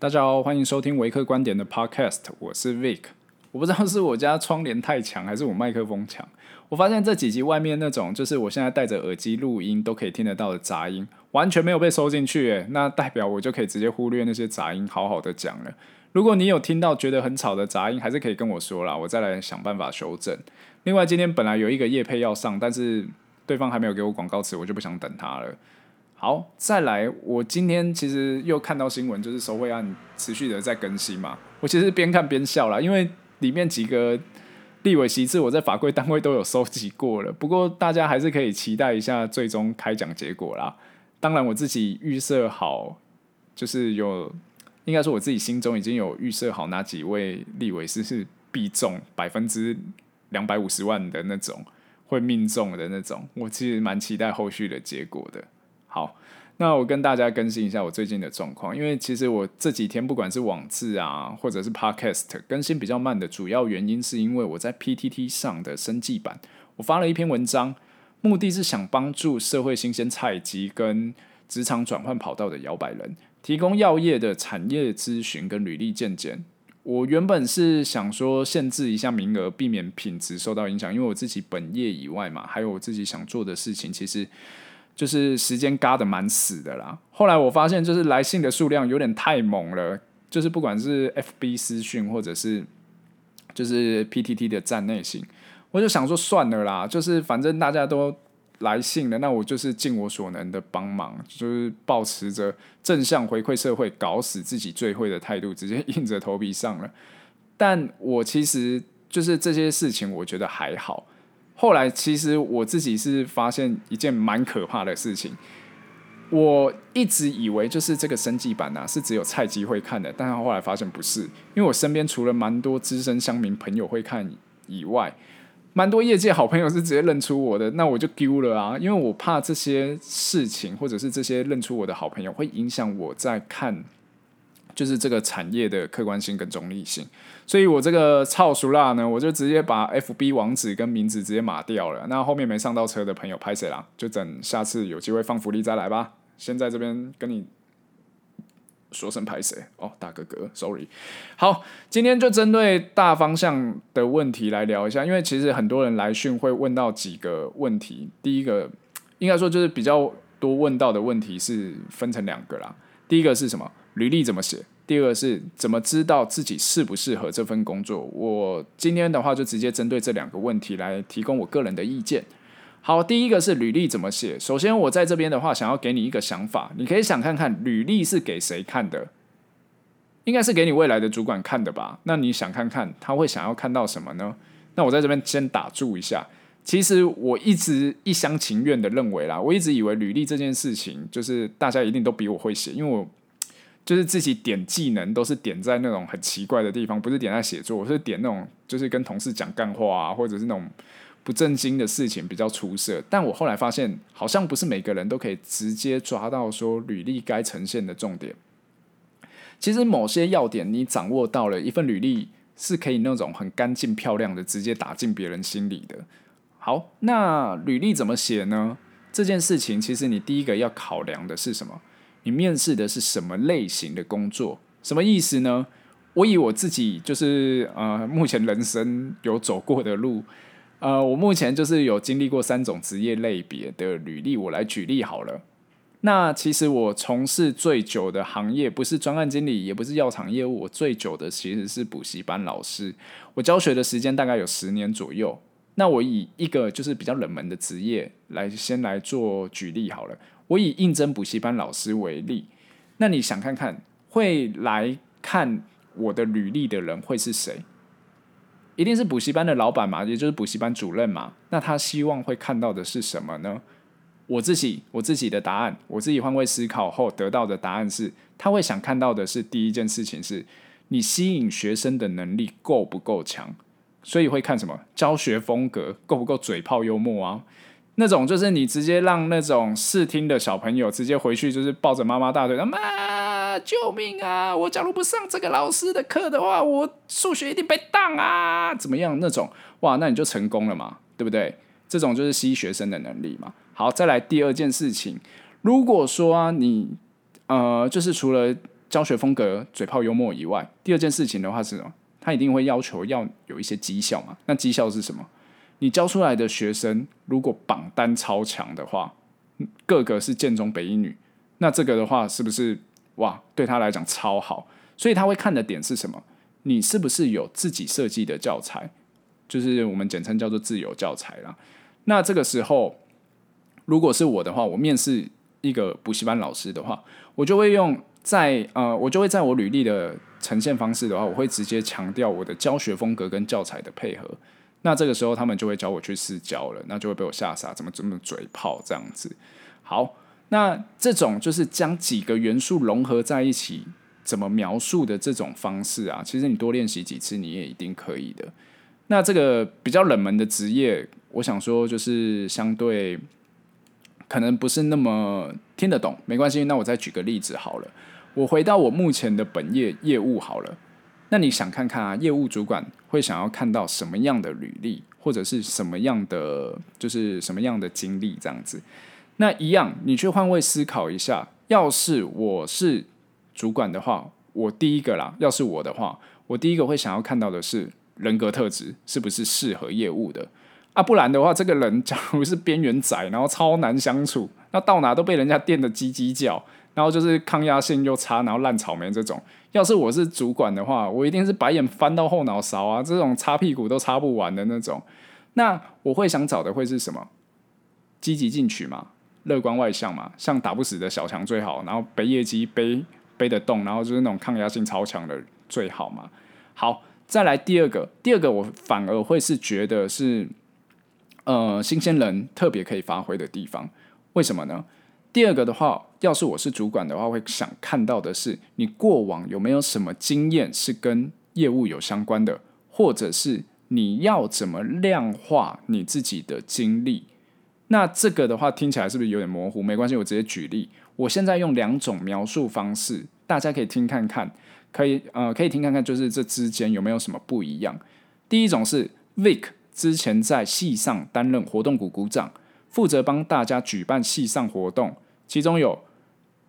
大家好，欢迎收听维克观点的 Podcast，我是 Vic。我不知道是我家窗帘太强，还是我麦克风强。我发现这几集外面那种，就是我现在戴着耳机录音都可以听得到的杂音，完全没有被收进去。诶，那代表我就可以直接忽略那些杂音，好好的讲了。如果你有听到觉得很吵的杂音，还是可以跟我说啦，我再来想办法修正。另外，今天本来有一个业配要上，但是对方还没有给我广告词，我就不想等他了。好，再来，我今天其实又看到新闻，就是收贿案持续的在更新嘛。我其实边看边笑啦，因为里面几个立委席次我在法规单位都有收集过了。不过大家还是可以期待一下最终开奖结果啦。当然，我自己预设好，就是有，应该说我自己心中已经有预设好哪几位立委是是必中百分之两百五十万的那种会命中的那种。我其实蛮期待后续的结果的。好，那我跟大家更新一下我最近的状况，因为其实我这几天不管是网志啊，或者是 Podcast 更新比较慢的主要原因，是因为我在 PTT 上的生技版，我发了一篇文章，目的是想帮助社会新鲜菜鸡跟职场转换跑道的摇摆人，提供药业的产业咨询跟履历健检。我原本是想说限制一下名额，避免品质受到影响，因为我自己本业以外嘛，还有我自己想做的事情，其实。就是时间嘎的蛮死的啦。后来我发现，就是来信的数量有点太猛了。就是不管是 FB 私讯，或者是就是 PTT 的站内信，我就想说算了啦。就是反正大家都来信了，那我就是尽我所能的帮忙，就是抱持着正向回馈社会、搞死自己最会的态度，直接硬着头皮上了。但我其实就是这些事情，我觉得还好。后来，其实我自己是发现一件蛮可怕的事情。我一直以为就是这个升级版啊，是只有菜鸡会看的，但是后来发现不是。因为我身边除了蛮多资深乡民朋友会看以外，蛮多业界好朋友是直接认出我的，那我就丢了啊！因为我怕这些事情，或者是这些认出我的好朋友，会影响我在看。就是这个产业的客观性跟中立性，所以我这个超熟辣呢，我就直接把 FB 网址跟名字直接码掉了。那后面没上到车的朋友，拍谁啦？就等下次有机会放福利再来吧。先在这边跟你说声拍谁哦，大哥哥，sorry。好，今天就针对大方向的问题来聊一下，因为其实很多人来讯会问到几个问题。第一个应该说就是比较多问到的问题是分成两个啦。第一个是什么？履历怎么写？第二个是怎么知道自己适不适合这份工作？我今天的话就直接针对这两个问题来提供我个人的意见。好，第一个是履历怎么写。首先，我在这边的话想要给你一个想法，你可以想看看履历是给谁看的？应该是给你未来的主管看的吧？那你想看看他会想要看到什么呢？那我在这边先打住一下。其实我一直一厢情愿的认为啦，我一直以为履历这件事情就是大家一定都比我会写，因为我。就是自己点技能都是点在那种很奇怪的地方，不是点在写作，我是点那种就是跟同事讲干话啊，或者是那种不正经的事情比较出色。但我后来发现，好像不是每个人都可以直接抓到说履历该呈现的重点。其实某些要点你掌握到了，一份履历是可以那种很干净漂亮的直接打进别人心里的。好，那履历怎么写呢？这件事情其实你第一个要考量的是什么？你面试的是什么类型的工作？什么意思呢？我以我自己就是呃，目前人生有走过的路，呃，我目前就是有经历过三种职业类别的履历，我来举例好了。那其实我从事最久的行业不是专案经理，也不是药厂业务，我最久的其实是补习班老师。我教学的时间大概有十年左右。那我以一个就是比较冷门的职业来先来做举例好了。我以应征补习班老师为例，那你想看看会来看我的履历的人会是谁？一定是补习班的老板嘛，也就是补习班主任嘛。那他希望会看到的是什么呢？我自己我自己的答案，我自己换位思考后得到的答案是，他会想看到的是第一件事情是，你吸引学生的能力够不够强？所以会看什么？教学风格够不够嘴炮幽默啊？那种就是你直接让那种试听的小朋友直接回去，就是抱着妈妈大腿，妈救命啊！我假如不上这个老师的课的话，我数学一定被当啊！怎么样？那种哇，那你就成功了嘛，对不对？这种就是吸学生的能力嘛。好，再来第二件事情，如果说，你呃，就是除了教学风格嘴炮幽默以外，第二件事情的话是什么？他一定会要求要有一些绩效嘛？那绩效是什么？你教出来的学生如果榜单超强的话，个个是建中北一女，那这个的话是不是哇？对他来讲超好，所以他会看的点是什么？你是不是有自己设计的教材？就是我们简称叫做自由教材啦。那这个时候，如果是我的话，我面试一个补习班老师的话，我就会用在呃，我就会在我履历的呈现方式的话，我会直接强调我的教学风格跟教材的配合。那这个时候他们就会教我去试教了，那就会被我吓傻，怎么这么嘴炮这样子？好，那这种就是将几个元素融合在一起，怎么描述的这种方式啊？其实你多练习几次，你也一定可以的。那这个比较冷门的职业，我想说就是相对可能不是那么听得懂，没关系。那我再举个例子好了，我回到我目前的本业业务好了。那你想看看啊，业务主管会想要看到什么样的履历，或者是什么样的，就是什么样的经历这样子？那一样，你去换位思考一下，要是我是主管的话，我第一个啦，要是我的话，我第一个会想要看到的是人格特质是不是适合业务的啊？不然的话，这个人 假如是边缘仔，然后超难相处，那到哪都被人家电得叽叽叫。然后就是抗压性又差，然后烂草莓这种。要是我是主管的话，我一定是白眼翻到后脑勺啊！这种擦屁股都擦不完的那种。那我会想找的会是什么？积极进取嘛，乐观外向嘛，像打不死的小强最好。然后背业绩背背得动，然后就是那种抗压性超强的最好嘛。好，再来第二个，第二个我反而会是觉得是，呃，新鲜人特别可以发挥的地方。为什么呢？第二个的话，要是我是主管的话，会想看到的是你过往有没有什么经验是跟业务有相关的，或者是你要怎么量化你自己的经历。那这个的话听起来是不是有点模糊？没关系，我直接举例。我现在用两种描述方式，大家可以听看看，可以呃可以听看看，就是这之间有没有什么不一样。第一种是 Vic 之前在系上担任活动股股长，负责帮大家举办系上活动。其中有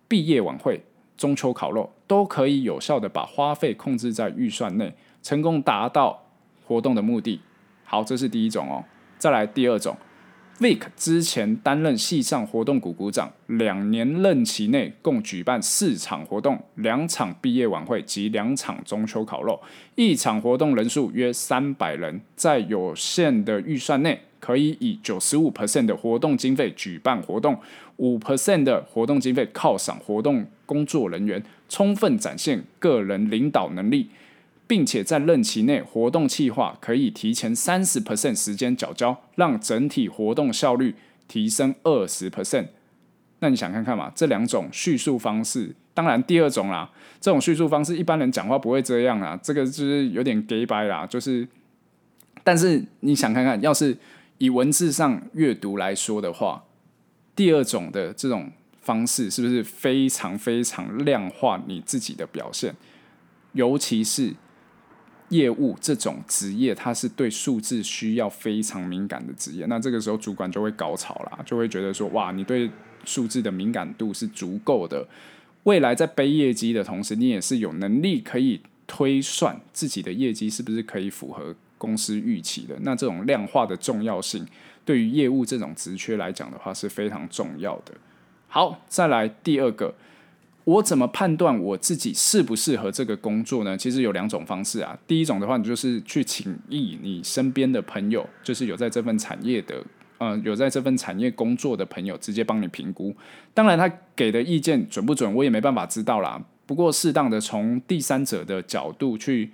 毕业晚会、中秋烤肉，都可以有效的把花费控制在预算内，成功达到活动的目的。好，这是第一种哦。再来第二种，Vic 之前担任系上活动股股长，两年任期内共举办四场活动、两场毕业晚会及两场中秋烤肉，一场活动人数约三百人，在有限的预算内。可以以九十五 percent 的活动经费举办活动，五 percent 的活动经费犒赏活动工作人员，充分展现个人领导能力，并且在任期内活动计划可以提前三十 percent 时间缴交，让整体活动效率提升二十 percent。那你想看看嘛？这两种叙述方式，当然第二种啦，这种叙述方式一般人讲话不会这样啊，这个就是有点假掰啦，就是，但是你想看看，要是。以文字上阅读来说的话，第二种的这种方式是不是非常非常量化你自己的表现？尤其是业务这种职业，它是对数字需要非常敏感的职业。那这个时候主管就会高潮啦，就会觉得说：哇，你对数字的敏感度是足够的。未来在背业绩的同时，你也是有能力可以推算自己的业绩是不是可以符合。公司预期的，那这种量化的重要性，对于业务这种职缺来讲的话是非常重要的。好，再来第二个，我怎么判断我自己适不适合这个工作呢？其实有两种方式啊。第一种的话，你就是去请益你身边的朋友，就是有在这份产业的，呃，有在这份产业工作的朋友，直接帮你评估。当然，他给的意见准不准，我也没办法知道啦。不过，适当的从第三者的角度去。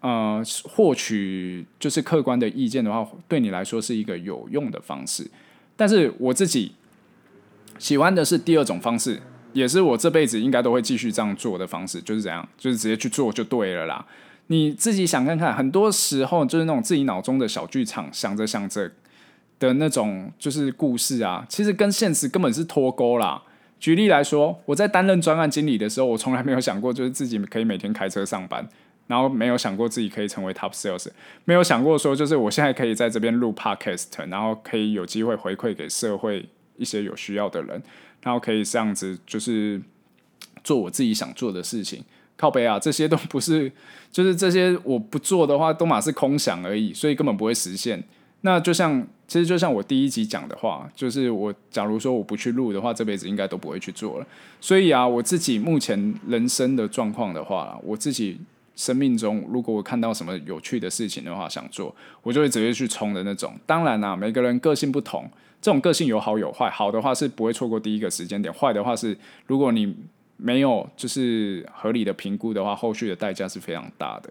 呃，获取就是客观的意见的话，对你来说是一个有用的方式。但是我自己喜欢的是第二种方式，也是我这辈子应该都会继续这样做的方式，就是怎样，就是直接去做就对了啦。你自己想看看，很多时候就是那种自己脑中的小剧场，想着想着的那种就是故事啊，其实跟现实根本是脱钩啦。举例来说，我在担任专案经理的时候，我从来没有想过就是自己可以每天开车上班。然后没有想过自己可以成为 top sales，没有想过说就是我现在可以在这边录 podcast，然后可以有机会回馈给社会一些有需要的人，然后可以这样子就是做我自己想做的事情。靠背啊，这些都不是，就是这些我不做的话，都嘛是空想而已，所以根本不会实现。那就像，其实就像我第一集讲的话，就是我假如说我不去录的话，这辈子应该都不会去做了。所以啊，我自己目前人生的状况的话，我自己生命中如果我看到什么有趣的事情的话，想做，我就会直接去冲的那种。当然啦，每个人个性不同，这种个性有好有坏。好的话是不会错过第一个时间点，坏的话是如果你。没有，就是合理的评估的话，后续的代价是非常大的。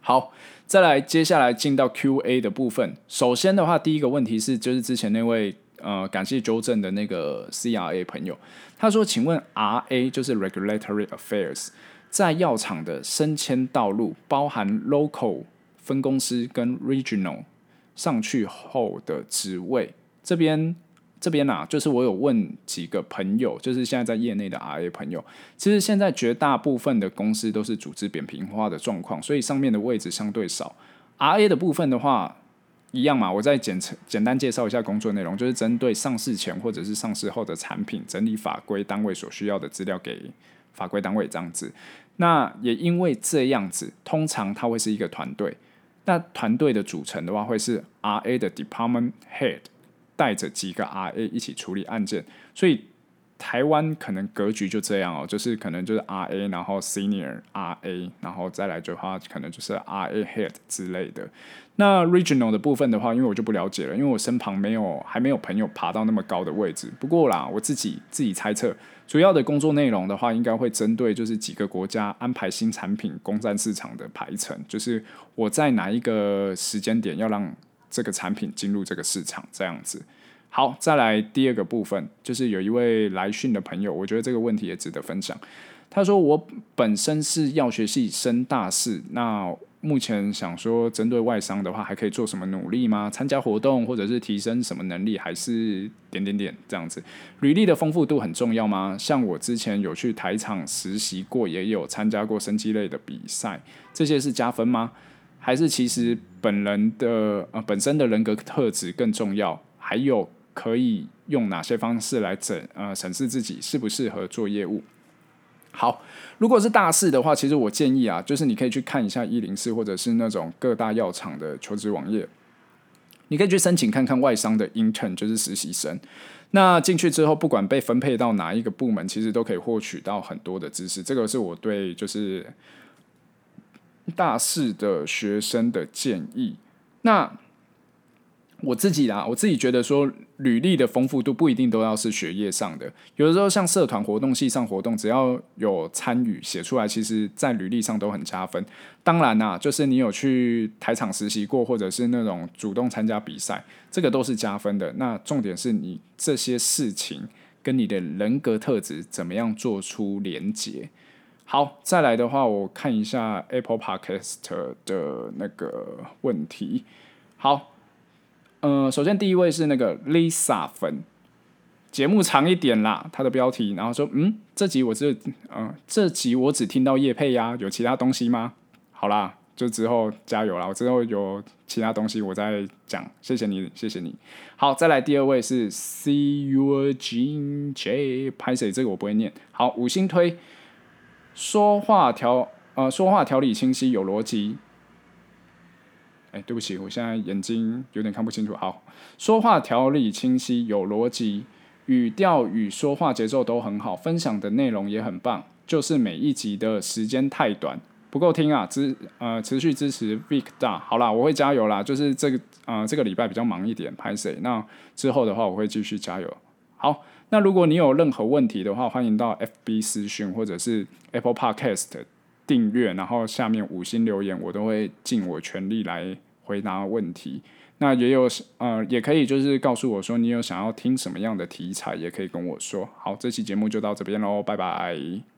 好，再来，接下来进到 Q&A 的部分。首先的话，第一个问题是，就是之前那位呃，感谢纠正的那个 CRA 朋友，他说：“请问 RA 就是 Regulatory Affairs，在药厂的升迁道路，包含 Local 分公司跟 Regional 上去后的职位这边。”这边啊，就是我有问几个朋友，就是现在在业内的 RA 朋友，其实现在绝大部分的公司都是组织扁平化的状况，所以上面的位置相对少。RA 的部分的话，一样嘛，我再简简单介绍一下工作内容，就是针对上市前或者是上市后的产品，整理法规单位所需要的资料给法规单位这样子。那也因为这样子，通常它会是一个团队，那团队的组成的话，会是 RA 的 Department Head。带着几个 RA 一起处理案件，所以台湾可能格局就这样哦，就是可能就是 RA，然后 Senior RA，然后再来的话，可能就是 RA Head 之类的。那 Regional 的部分的话，因为我就不了解了，因为我身旁没有还没有朋友爬到那么高的位置。不过啦，我自己自己猜测，主要的工作内容的话，应该会针对就是几个国家安排新产品攻占市场的排程，就是我在哪一个时间点要让。这个产品进入这个市场这样子，好，再来第二个部分，就是有一位来讯的朋友，我觉得这个问题也值得分享。他说：“我本身是药学系升大四，那目前想说，针对外商的话，还可以做什么努力吗？参加活动，或者是提升什么能力，还是点点点这样子？履历的丰富度很重要吗？像我之前有去台厂实习过，也有参加过生技类的比赛，这些是加分吗？”还是其实本人的呃本身的人格特质更重要，还有可以用哪些方式来审呃审视自己适不适合做业务？好，如果是大四的话，其实我建议啊，就是你可以去看一下一零四或者是那种各大药厂的求职网页，你可以去申请看看外商的 intern，就是实习生。那进去之后，不管被分配到哪一个部门，其实都可以获取到很多的知识。这个是我对就是。大四的学生的建议，那我自己啦，我自己觉得说，履历的丰富度不一定都要是学业上的，有的时候像社团活动、系上活动，只要有参与写出来，其实在履历上都很加分。当然啦，就是你有去台厂实习过，或者是那种主动参加比赛，这个都是加分的。那重点是你这些事情跟你的人格特质怎么样做出连结。好，再来的话，我看一下 Apple Podcast 的那个问题。好，呃，首先第一位是那个 Lisa 粉，节目长一点啦，他的标题，然后说，嗯，这集我只，嗯、这集我只听到叶佩呀，有其他东西吗？好啦，就之后加油啦，我之后有其他东西我再讲，谢谢你，谢谢你。好，再来第二位是 See Your Jean J，拍谁？这个我不会念。好，五星推。说话条呃，说话条理清晰有逻辑。哎，对不起，我现在眼睛有点看不清楚。好，说话条理清晰有逻辑，语调与说话节奏都很好，分享的内容也很棒。就是每一集的时间太短，不够听啊！支呃持续支持 Vic 大，好啦，我会加油啦。就是这个呃这个礼拜比较忙一点，拍谢。那之后的话，我会继续加油。好。那如果你有任何问题的话，欢迎到 FB 私讯或者是 Apple Podcast 订阅，然后下面五星留言，我都会尽我全力来回答问题。那也有呃，也可以就是告诉我说你有想要听什么样的题材，也可以跟我说。好，这期节目就到这边喽，拜拜。